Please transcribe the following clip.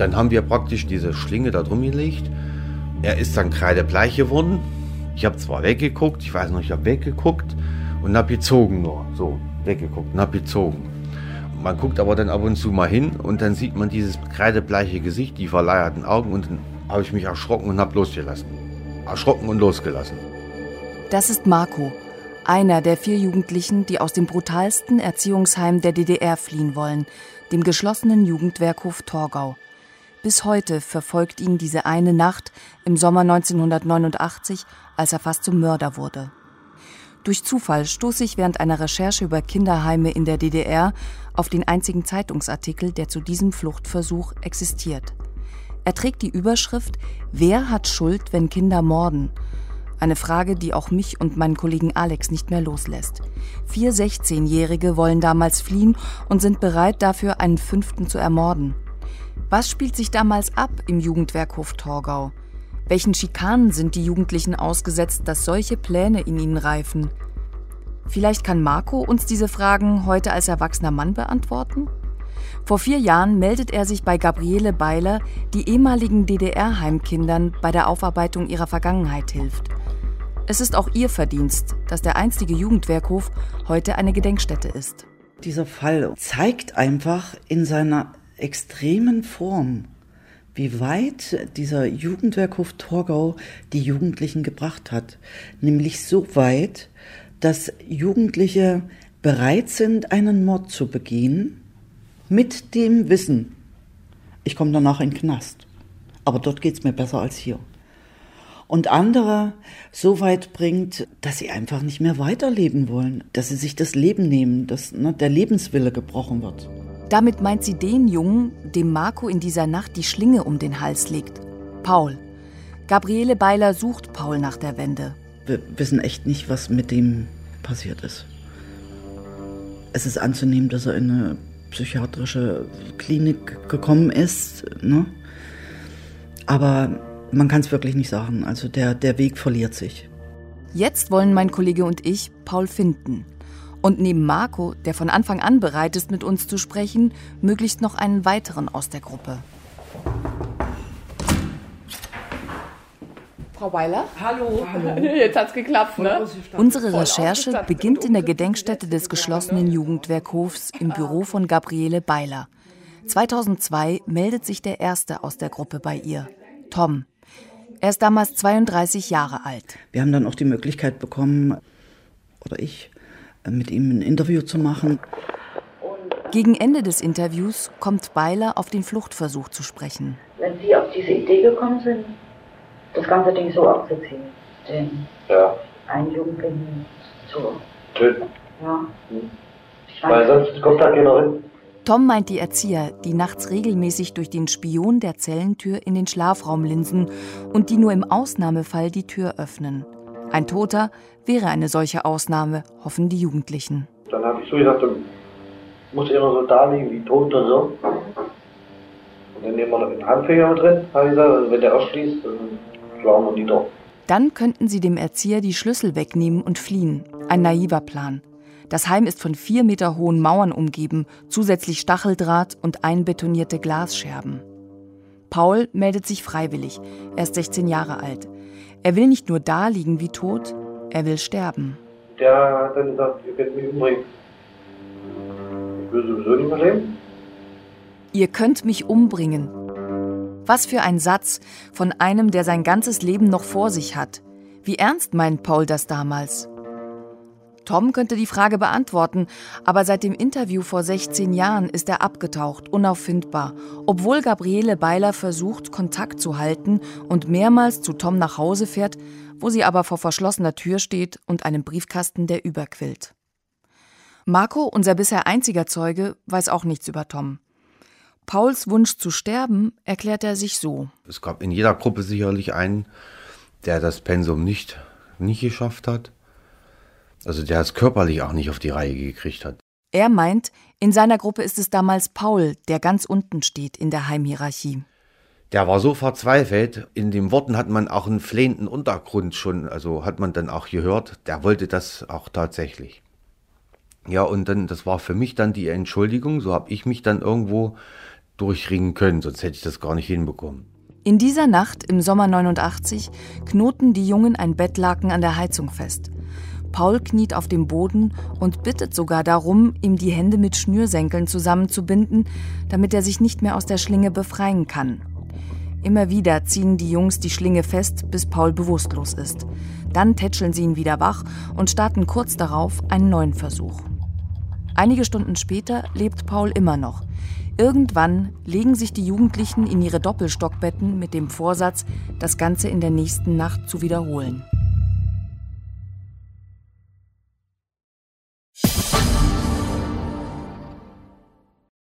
Dann haben wir praktisch diese Schlinge da drum gelegt. Er ist dann kreidebleich geworden. Ich habe zwar weggeguckt, ich weiß noch, ich habe weggeguckt und habe gezogen nur. So, weggeguckt und habe gezogen. Man guckt aber dann ab und zu mal hin und dann sieht man dieses kreidebleiche Gesicht, die verleierten Augen und dann habe ich mich erschrocken und habe losgelassen. Erschrocken und losgelassen. Das ist Marco, einer der vier Jugendlichen, die aus dem brutalsten Erziehungsheim der DDR fliehen wollen, dem geschlossenen Jugendwerkhof Torgau. Bis heute verfolgt ihn diese eine Nacht im Sommer 1989, als er fast zum Mörder wurde. Durch Zufall stoße ich während einer Recherche über Kinderheime in der DDR auf den einzigen Zeitungsartikel, der zu diesem Fluchtversuch existiert. Er trägt die Überschrift Wer hat Schuld, wenn Kinder morden? Eine Frage, die auch mich und meinen Kollegen Alex nicht mehr loslässt. Vier 16-Jährige wollen damals fliehen und sind bereit, dafür einen fünften zu ermorden. Was spielt sich damals ab im Jugendwerkhof Torgau? Welchen Schikanen sind die Jugendlichen ausgesetzt, dass solche Pläne in ihnen reifen? Vielleicht kann Marco uns diese Fragen heute als erwachsener Mann beantworten? Vor vier Jahren meldet er sich bei Gabriele Beiler, die ehemaligen DDR-Heimkindern bei der Aufarbeitung ihrer Vergangenheit hilft. Es ist auch ihr Verdienst, dass der einstige Jugendwerkhof heute eine Gedenkstätte ist. Dieser Fall zeigt einfach in seiner extremen Form, wie weit dieser Jugendwerkhof Torgau die Jugendlichen gebracht hat. Nämlich so weit, dass Jugendliche bereit sind, einen Mord zu begehen, mit dem Wissen, ich komme danach in den Knast. Aber dort geht es mir besser als hier. Und andere so weit bringt, dass sie einfach nicht mehr weiterleben wollen, dass sie sich das Leben nehmen, dass ne, der Lebenswille gebrochen wird. Damit meint sie den Jungen, dem Marco in dieser Nacht die Schlinge um den Hals legt. Paul. Gabriele Beiler sucht Paul nach der Wende. Wir wissen echt nicht, was mit dem passiert ist. Es ist anzunehmen, dass er in eine psychiatrische Klinik gekommen ist. Ne? Aber man kann es wirklich nicht sagen. Also der, der Weg verliert sich. Jetzt wollen mein Kollege und ich Paul finden. Und neben Marco, der von Anfang an bereit ist, mit uns zu sprechen, möglichst noch einen weiteren aus der Gruppe. Frau Weiler? Hallo. Hallo. Jetzt hat's geklappt, ne? Unsere Recherche beginnt in der Gedenkstätte des geschlossenen Jugendwerkhofs im Büro von Gabriele Beiler. 2002 meldet sich der Erste aus der Gruppe bei ihr, Tom. Er ist damals 32 Jahre alt. Wir haben dann auch die Möglichkeit bekommen, oder ich, mit ihm ein Interview zu machen. Gegen Ende des Interviews kommt Beiler auf den Fluchtversuch zu sprechen. Wenn Sie auf diese Idee gekommen sind, das ganze Ding so abzuziehen, den Ja, einen Jugendlichen zu. töten. Ja. Weil sonst kommt da keiner hin. Tom meint die Erzieher, die nachts regelmäßig durch den Spion der Zellentür in den Schlafraum linsen und die nur im Ausnahmefall die Tür öffnen. Ein Toter wäre eine solche Ausnahme, hoffen die Jugendlichen. Dann habe ich so gesagt, dann muss immer so da liegen wie tot oder so. Und dann nehmen wir noch den Handfänger mit drin, habe ich gesagt. Also wenn der ausschließt, dann schlagen wir die doch. Dann könnten sie dem Erzieher die Schlüssel wegnehmen und fliehen. Ein naiver Plan. Das Heim ist von vier Meter hohen Mauern umgeben, zusätzlich Stacheldraht und einbetonierte Glasscherben. Paul meldet sich freiwillig. Er ist 16 Jahre alt. Er will nicht nur da liegen wie tot, er will sterben. Der hat dann gesagt, ihr könnt mich umbringen. Ich will sowieso nicht mehr leben. Ihr könnt mich umbringen. Was für ein Satz von einem, der sein ganzes Leben noch vor sich hat. Wie ernst meint Paul das damals? Tom könnte die Frage beantworten, aber seit dem Interview vor 16 Jahren ist er abgetaucht, unauffindbar, obwohl Gabriele Beiler versucht, Kontakt zu halten und mehrmals zu Tom nach Hause fährt, wo sie aber vor verschlossener Tür steht und einem Briefkasten, der überquillt. Marco, unser bisher einziger Zeuge, weiß auch nichts über Tom. Pauls Wunsch zu sterben erklärt er sich so. Es gab in jeder Gruppe sicherlich einen, der das Pensum nicht, nicht geschafft hat. Also der es körperlich auch nicht auf die Reihe gekriegt hat. Er meint, in seiner Gruppe ist es damals Paul, der ganz unten steht in der Heimhierarchie. Der war so verzweifelt, in den Worten hat man auch einen flehenden Untergrund schon, also hat man dann auch gehört, der wollte das auch tatsächlich. Ja, und dann, das war für mich dann die Entschuldigung, so habe ich mich dann irgendwo durchringen können, sonst hätte ich das gar nicht hinbekommen. In dieser Nacht im Sommer 89 knoten die Jungen ein Bettlaken an der Heizung fest. Paul kniet auf dem Boden und bittet sogar darum, ihm die Hände mit Schnürsenkeln zusammenzubinden, damit er sich nicht mehr aus der Schlinge befreien kann. Immer wieder ziehen die Jungs die Schlinge fest, bis Paul bewusstlos ist. Dann tätscheln sie ihn wieder wach und starten kurz darauf einen neuen Versuch. Einige Stunden später lebt Paul immer noch. Irgendwann legen sich die Jugendlichen in ihre Doppelstockbetten mit dem Vorsatz, das Ganze in der nächsten Nacht zu wiederholen.